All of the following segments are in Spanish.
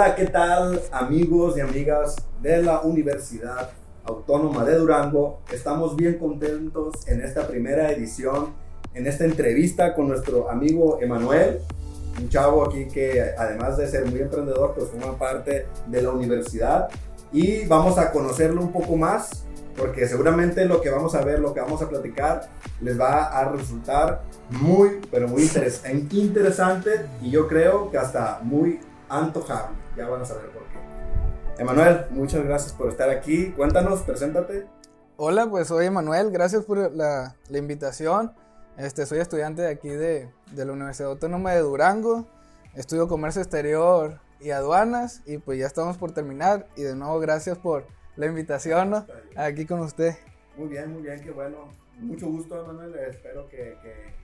Hola, ¿qué tal amigos y amigas de la Universidad Autónoma de Durango? Estamos bien contentos en esta primera edición, en esta entrevista con nuestro amigo Emanuel, un chavo aquí que además de ser muy emprendedor, pues forma parte de la universidad y vamos a conocerlo un poco más porque seguramente lo que vamos a ver, lo que vamos a platicar, les va a resultar muy, pero muy interesante y yo creo que hasta muy antojable. Ya van a saber por qué. Emanuel, muchas gracias por estar aquí. Cuéntanos, preséntate. Hola, pues soy Emanuel, gracias por la, la, invitación. Este, soy estudiante de aquí de, de la Universidad Autónoma de Durango. Estudio comercio exterior y aduanas y pues ya estamos por terminar. Y de nuevo, gracias por la invitación ¿no? aquí con usted. Muy bien, muy bien, qué bueno. Mucho gusto, Emanuel. Espero que, que,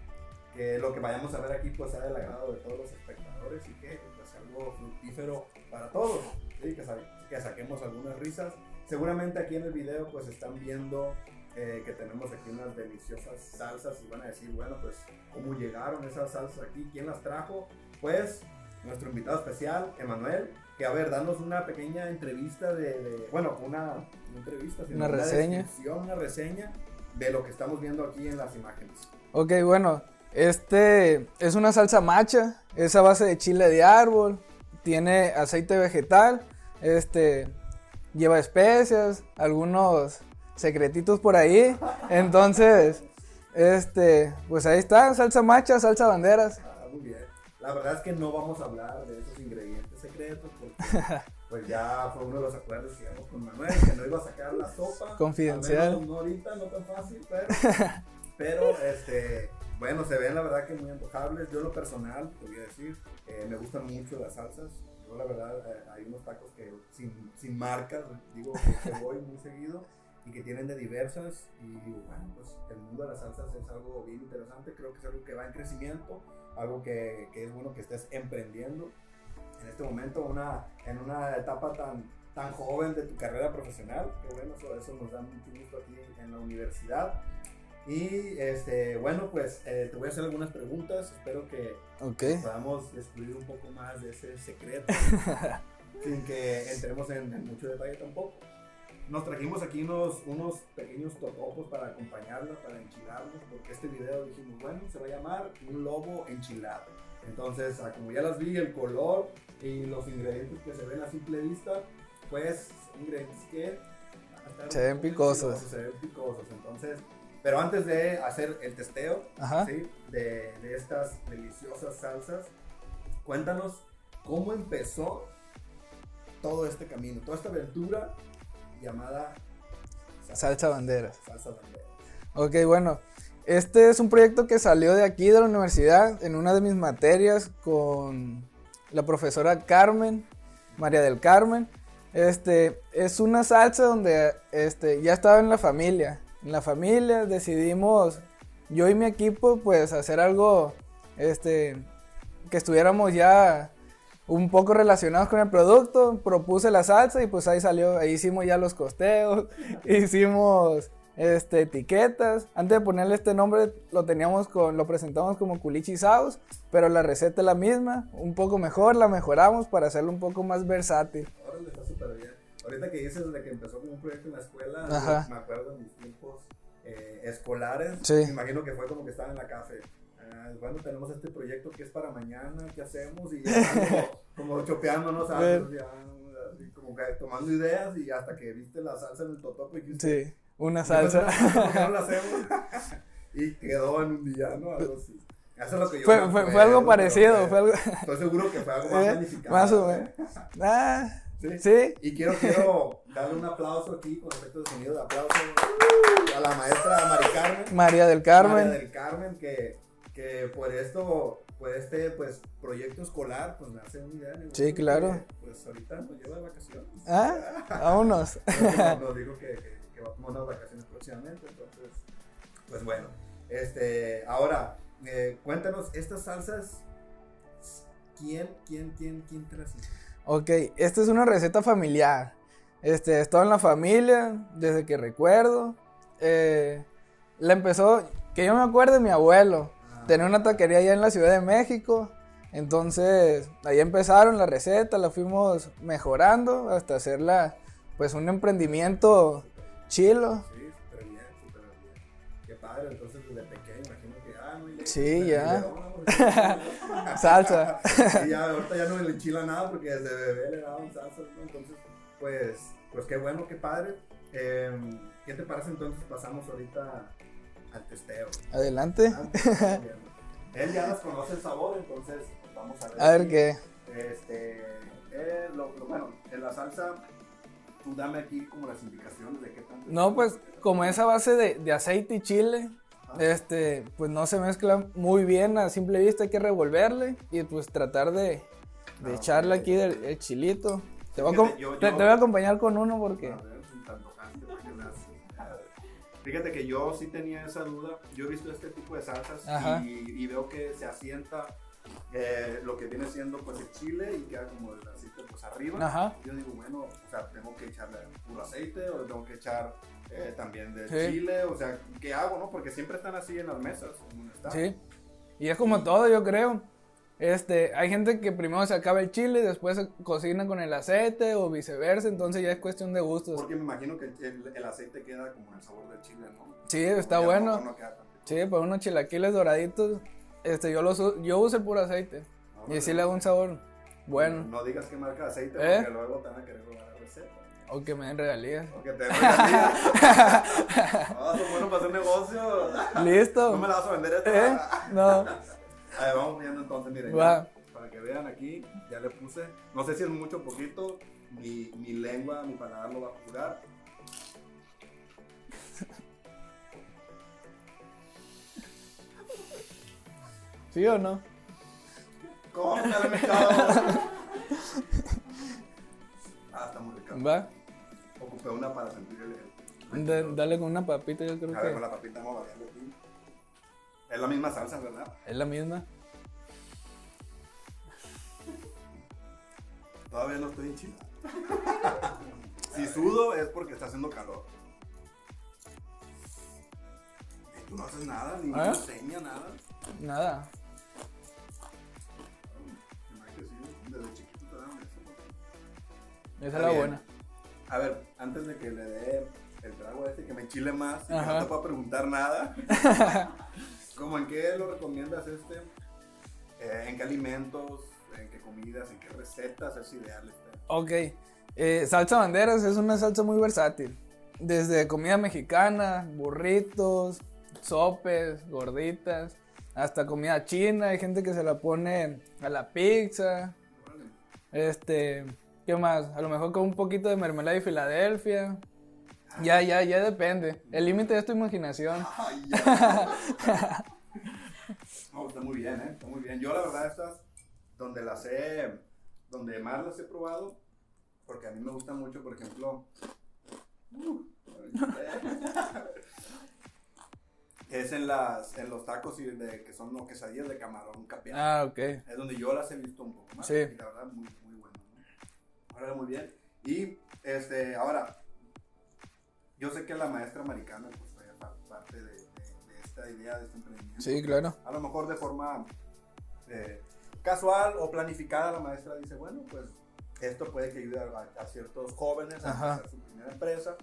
que, lo que vayamos a ver aquí pues sea del agrado de todos los espectadores y que pues, algo fructífero para todos. ¿sí? Que, que, saquemos algunas risas. Seguramente aquí en el video pues están viendo eh, que tenemos aquí unas deliciosas salsas y van a decir, bueno, pues cómo llegaron esas salsas aquí, quién las trajo. Pues nuestro invitado especial, Emanuel, que a ver, danos una pequeña entrevista de, bueno, una, entrevista, una, reseña. Una reseña de lo que estamos viendo aquí en las imágenes. Ok, bueno, este es una salsa macha, es a base de chile de árbol, tiene aceite vegetal, este, lleva especias, algunos secretitos por ahí, entonces, este, pues ahí está, salsa macha, salsa banderas. Ah, muy bien. La verdad es que no vamos a hablar de esos ingredientes secretos porque pues ya fue uno de los acuerdos que llegamos con Manuel, que no iba a sacar la sopa. Confidencial. No ahorita, no tan fácil, pero, pero este, bueno, se ven la verdad que muy antojables. Yo lo personal, te voy a decir, eh, me gustan mucho las salsas. Yo la verdad, eh, hay unos tacos que sin, sin marcas, digo que voy muy seguido y que tienen de diversas y digo, bueno, pues el mundo de las salsas es algo bien interesante, creo que es algo que va en crecimiento, algo que, que es bueno que estés emprendiendo en este momento una, en una etapa tan, tan joven de tu carrera profesional, que bueno, eso, eso nos da mucho gusto aquí en la universidad. Y este, bueno, pues eh, te voy a hacer algunas preguntas. Espero que okay. podamos descubrir un poco más de ese secreto sin que entremos en, en, mucho detalle tampoco. Nos trajimos aquí unos, unos pequeños totopos para acompañarla, para enchilarlos, porque este video dijimos, bueno, se va a llamar un lobo enchilado. Entonces, ah, como ya las vi, el color y los ingredientes que se ven a simple vista, pues ingredientes que se ven picosos. Se ven picosos. Entonces, pero antes de hacer el testeo ¿sí? de, de, estas deliciosas salsas, cuéntanos cómo empezó todo este camino, toda esta aventura llamada Salsa Banderas. Salsa Banderas. Ok, bueno. Este es un proyecto que salió de aquí de la universidad en una de mis materias con la profesora Carmen, María del Carmen. Este es una salsa donde este, ya estaba en la familia. En la familia decidimos, yo y mi equipo, pues hacer algo este, que estuviéramos ya un poco relacionados con el producto, propuse la salsa y pues ahí salió, ahí hicimos ya los costeos, hicimos este, etiquetas. Antes de ponerle este nombre lo teníamos con, lo presentamos como culichi sauce, pero la receta es la misma, un poco mejor, la mejoramos para hacerlo un poco más versátil. Órale, está súper bien. Ahorita que dices de que empezó como un proyecto en la escuela, me acuerdo en mis tiempos eh, escolares, sí. me imagino que fue como que estaba en la café bueno, tenemos este proyecto que es para mañana, ¿qué hacemos? Y ya como, como chopeándonos, ¿sabes? Ya, como que tomando ideas y hasta que viste la salsa en el totopo y dijiste, sí, una salsa. ¿Por qué no la hacemos? y quedó en un día, ¿no? Algo así. Eso es lo que yo fue, fue, fue, fue algo parecido. Fue algo... Estoy seguro que fue algo más eh, planificado. Más o menos. Ah, ¿Sí? ¿Sí? Y quiero, quiero darle un aplauso aquí con efecto de sonido de aplauso a la maestra Mari Carmen. María del Carmen. María del Carmen, que que por esto, por este pues, proyecto escolar, pues me hace una idea. De sí, claro. pues ahorita nos lleva de vacaciones. Ah, vámonos. nos, nos dijo que, que, que va a tomar unas vacaciones próximamente, entonces, pues bueno. Este, ahora, eh, cuéntanos, estas salsas, ¿quién, quién, quién, quién te las hizo? Ok, esta es una receta familiar. Este, estaba en la familia desde que recuerdo. Eh, la empezó, que yo me acuerdo mi abuelo tenía una taquería allá en la Ciudad de México. Entonces, ahí empezaron la receta, la fuimos mejorando hasta hacerla, pues, un emprendimiento chilo. Sí, súper bien, súper bien. Qué padre, entonces desde pequeño, imagino que, ah. Sí, ya. Salsa. y ya, ahorita ya no le enchila nada porque desde bebé le daban salsa, ¿no? Entonces, pues, pues qué bueno, qué padre. Eh, ¿Qué te parece entonces? Pasamos ahorita al testeo. Adelante. Ah. Él ya nos conoce el sabor, entonces pues, vamos a ver. A ver qué. Este, eh, lo, lo- bueno, en la salsa, tú dame aquí como las indicaciones de qué tanto. No, pues, como esa base de, de aceite y chile, este, pues no se mezcla muy bien a simple vista, hay que revolverle y pues tratar de, de Ah, echarle aquí el chilito. Te voy, a, Fíjate, acom- yo- te- yo- te voy a acompañar con uno porque... A ver, Fíjate que yo sí tenía esa duda. Yo he visto este tipo de salsas y, y veo que se asienta eh, lo que viene siendo pues el chile y queda como el aceite pues arriba. Ajá. Yo digo, bueno, o sea, tengo que echarle puro aceite o tengo que echar eh, también de Sí. chile, o sea, ¿qué hago, no? Porque siempre están así en las mesas, en. Sí. Y es como todo, yo creo. Este, hay gente que primero se acaba el chile y después se cocina con el aceite o viceversa, entonces ya es cuestión de gustos. Porque me imagino que el, el aceite queda como el sabor del chile, ¿no? Sí, está bueno. no. Sí, para unos chilaquiles doraditos, este, yo los yo uso el puro aceite No, y sí le da un sabor bueno, No digas qué marca de aceite ¿Eh? porque luego te van a querer robar la receta. O que me den regalías. Porque te regalías. Ah, son buenos para hacer negocio. Listo. No me la vas a vender esta. ¿Eh? No. A ver, vamos viendo entonces, miren. Va. Para que vean aquí, ya le puse. No sé si es mucho o poquito. Mi, mi lengua, mi paladar lo va a jugar. ¿Sí o no? ¿Cómo está el mercado? ah, está muy rica. Va. Ocupé una para sentir el. Da- dale con una papita, yo creo A ver, con que la papita vamos a aquí. Es la misma salsa, ¿verdad? es la misma. Todavía no estoy enchilado. si sudo es porque está haciendo calor. Y tú no haces nada, ni ¿Eh? una seña, nada. Nada. Que Desde chiquito te dan eso. Esa es la buena. A ver, antes de que le dé el trago este, que me enchile más y que no te pueda preguntar nada. ¿Cómo en qué lo recomiendas este? Eh, ¿En qué alimentos? ¿En qué comidas? ¿En qué recetas es ideal este? Ok. Eh, salsa banderas es una salsa muy versátil. Desde comida mexicana, burritos, sopes, gorditas, hasta comida china. Hay gente que se la pone a la pizza. Este, ¿qué más? A lo mejor con un poquito de mermelada de Filadelfia. Ya, ya, ya depende. El límite es tu imaginación. Ay. No, está muy bien, ¿eh? Está muy bien. Yo, la verdad, estas, donde las he, donde más las he probado, porque a mí me gusta mucho, por ejemplo, uh, es en, las, en los tacos y de, que son los quesadillas de camarón capeado. Ah, ok. Es donde yo las he visto un poco más. Sí. Y la verdad, muy. Ahora, muy bien. Y, este, ahora, yo sé que la maestra americana, pues, fue pa- parte de, de- de esta idea, de este emprendimiento. Sí, claro. A lo mejor de forma eh, casual o planificada, la maestra dice, bueno, pues, esto puede que ayude a, a ciertos jóvenes a hacer su primera empresa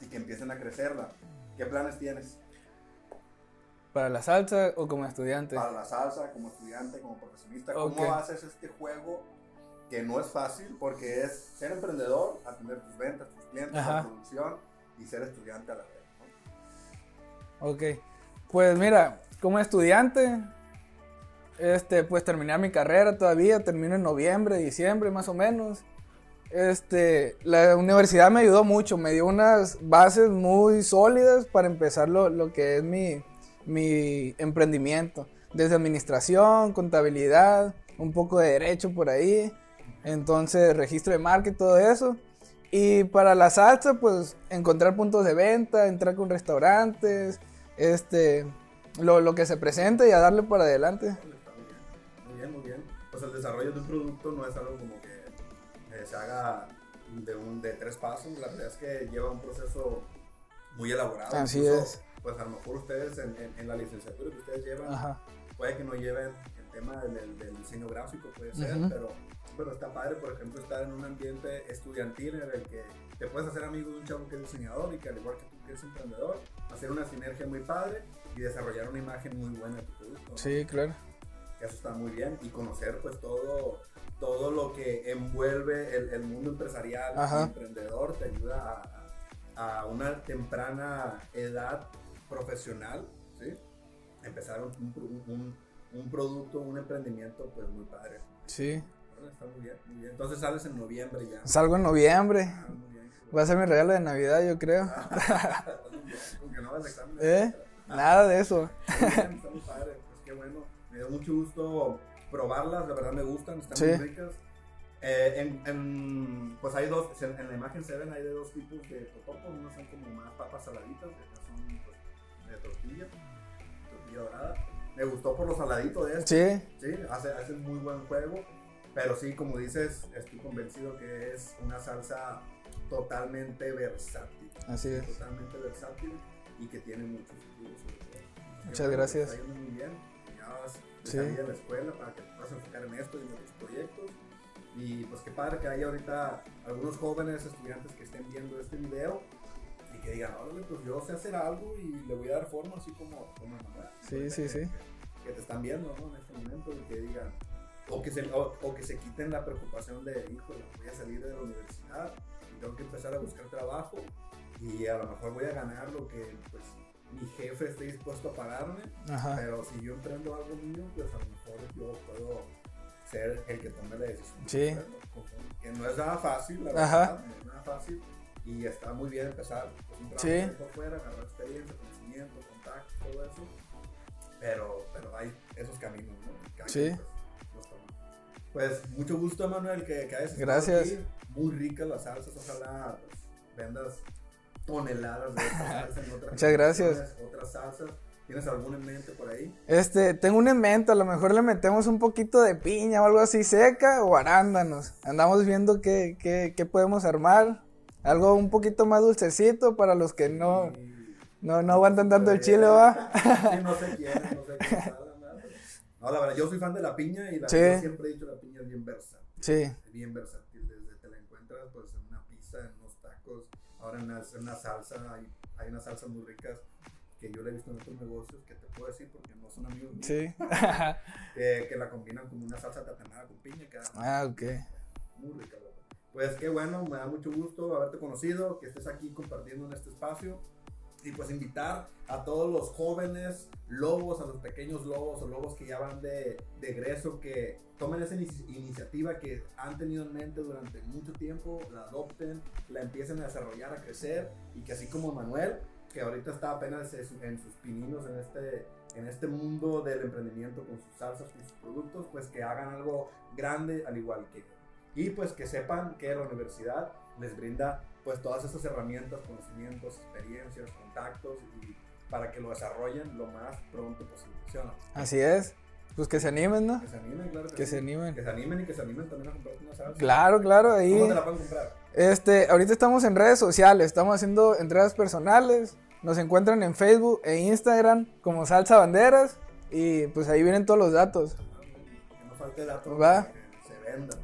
y que empiecen a crecerla. ¿Qué planes tienes? Para la salsa o como estudiante. para la salsa, como estudiante, como profesionista. ¿cómo haces este juego que no es fácil porque es ser emprendedor, atender tus ventas, tus clientes, Ajá. la producción y ser estudiante a la vez? ¿no? Ok. Pues mira, como estudiante, este, pues terminé mi carrera todavía, termino en noviembre, diciembre más o menos. Este, la universidad me ayudó mucho, me dio unas bases muy sólidas para empezar lo, lo que es mi, mi emprendimiento. Desde administración, contabilidad, un poco de derecho por ahí. Entonces, registro de marca y todo eso. Y para la salsa, pues encontrar puntos de venta, entrar con restaurantes, este, lo, lo que se presente y a darle para adelante. Muy bien, muy bien. Pues el desarrollo de un producto no es algo como que eh, se haga de, un, de tres pasos, la verdad es que lleva un proceso muy elaborado. Así Incluso, es. Pues a lo mejor ustedes en, en- en la licenciatura que ustedes llevan, Ajá. puede que no lleven el tema del, del diseño gráfico, puede ser, Ujú. pero, pero está padre, por ejemplo, estar en un ambiente estudiantil en el que te puedes hacer amigo de un chavo que es diseñador y que al igual que tú que es emprendedor, hacer una sinergia muy padre y desarrollar una imagen muy buena de tu producto. ¿no? Sí, claro. Eso está muy bien y conocer pues todo, todo lo que envuelve el, el mundo empresarial Ajá. y emprendedor te ayuda a, a- a una temprana edad profesional, ¿sí? Empezar un, un- un- un producto, un emprendimiento pues muy padre. Sí. Está muy bien, muy bien. Entonces sales en noviembre ya. Salgo en noviembre. Ah, muy bien. Va a ser mi regalo de Navidad, yo creo. Bien, Aunque no hagas exámenes. ¿Eh? Nada de eso. Bien, está muy padre, pues qué bueno. Me dio mucho gusto probarlas, la verdad me gustan, están Sí. muy ricas. Eh, en, en- pues hay dos, en en la imagen se ven, hay de dos tipos de totopos, unos son como más papas saladitas, y otras son pues, de tortilla, tortilla dorada. Me gustó por lo saladito de este, Sí, sí, hace, hace muy buen juego, pero sí, como dices, estoy convencido que es una salsa totalmente versátil así es. totalmente versátil y que tiene mucho futuro sobre todo. Muchas bueno, gracias. Está muy bien. Ya vas Sí. de la escuela para que te puedas enfocar en esto y en otros proyectos. Y pues qué padre que haya ahorita algunos jóvenes estudiantes que estén viendo este video y que digan, órale, pues yo sé hacer algo y le voy a dar forma así como, como Manuel. Sí, sí, sí. Que, que te están viendo, ¿no? En este momento y que digan, o que se, o, o que se quiten la preocupación de, híjole, voy a salir de la universidad y tengo que empezar a buscar trabajo y a lo mejor voy a ganar lo que pues mi jefe esté dispuesto a pagarme, Ajá. pero si yo emprendo algo mío, pues a lo mejor yo puedo ser el que tome la decisión. de Sí. Que no es nada fácil, la Ajá. verdad, no es nada fácil y está muy bien empezar pues, un trabajo Sí. por fuera, agarrar experiencia, conocimiento, contactos, todo eso, pero, pero hay esos caminos, ¿no? Sí. pues. Pues mucho gusto, Manuel, que, que hayas Gracias. aquí. Muy ricas las salsas, ojalá pues, vendas toneladas de esta salsa en otras Muchas gracias. Otras salsas. ¿Tienes alguna en mente por ahí? Este, tengo un invento, a lo mejor le metemos un poquito de piña o algo así seca o arándanos. Andamos viendo qué, qué, qué podemos armar. Algo un poquito más dulcecito para los que no, no, no aguantan tanto el chile, va. Sí, no no No, la verdad, yo soy fan de la piña y la, Sí. yo siempre he dicho la piña es bien versátil. Sí, bien versátil. Desde te la encuentras pues en una pizza, en unos tacos, ahora en una, en una salsa. Hay, hay unas salsas muy ricas que yo le he visto en otros negocios que te puedo decir porque no son amigos míos. sí. que, que la combinan con una salsa tatemada con piña. Queda ah, ok. muy rica, verdad. Pues qué bueno, me da mucho gusto haberte conocido, que estés aquí compartiendo en este espacio. Y pues invitar a todos los jóvenes lobos, a los pequeños lobos o lobos que ya van de, de egreso, que tomen esa inici- iniciativa que han tenido en mente durante mucho tiempo, la adopten, la empiecen a desarrollar, a crecer y que así como Manuel, que ahorita está apenas en su- en sus pininos en este, en este mundo del emprendimiento con sus salsas, con sus productos, pues que hagan algo grande al igual que. Y pues que sepan que la universidad les brinda pues todas estas herramientas, conocimientos, experiencias, contactos y para que lo desarrollen lo más pronto posible. ¿Sí o no? Así es. Pues que se animen, ¿no? Que se animen, claro que, Que sí. se animen. Que se animen y que se animen también a comprar una salsa. Claro, claro, ahí. ¿Cómo te la pueden comprar? Este, ahorita estamos en redes sociales, estamos haciendo entregas personales. Nos encuentran en Facebook e Instagram como Salsa Banderas. Y pues ahí vienen todos los datos. Que no falte datos Va.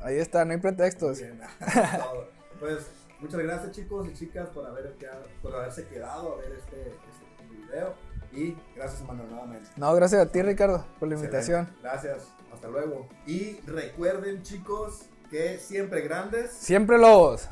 Ahí está, no hay pretextos. Bien, todo. Pues muchas gracias chicos y chicas por, haber quedado- por haberse quedado a ver este, este video. Y gracias Manuel nuevamente. No, gracias a ti, Ricardo, por la invitación. Gracias. Hasta luego. Y recuerden chicos que siempre grandes. Siempre lobos.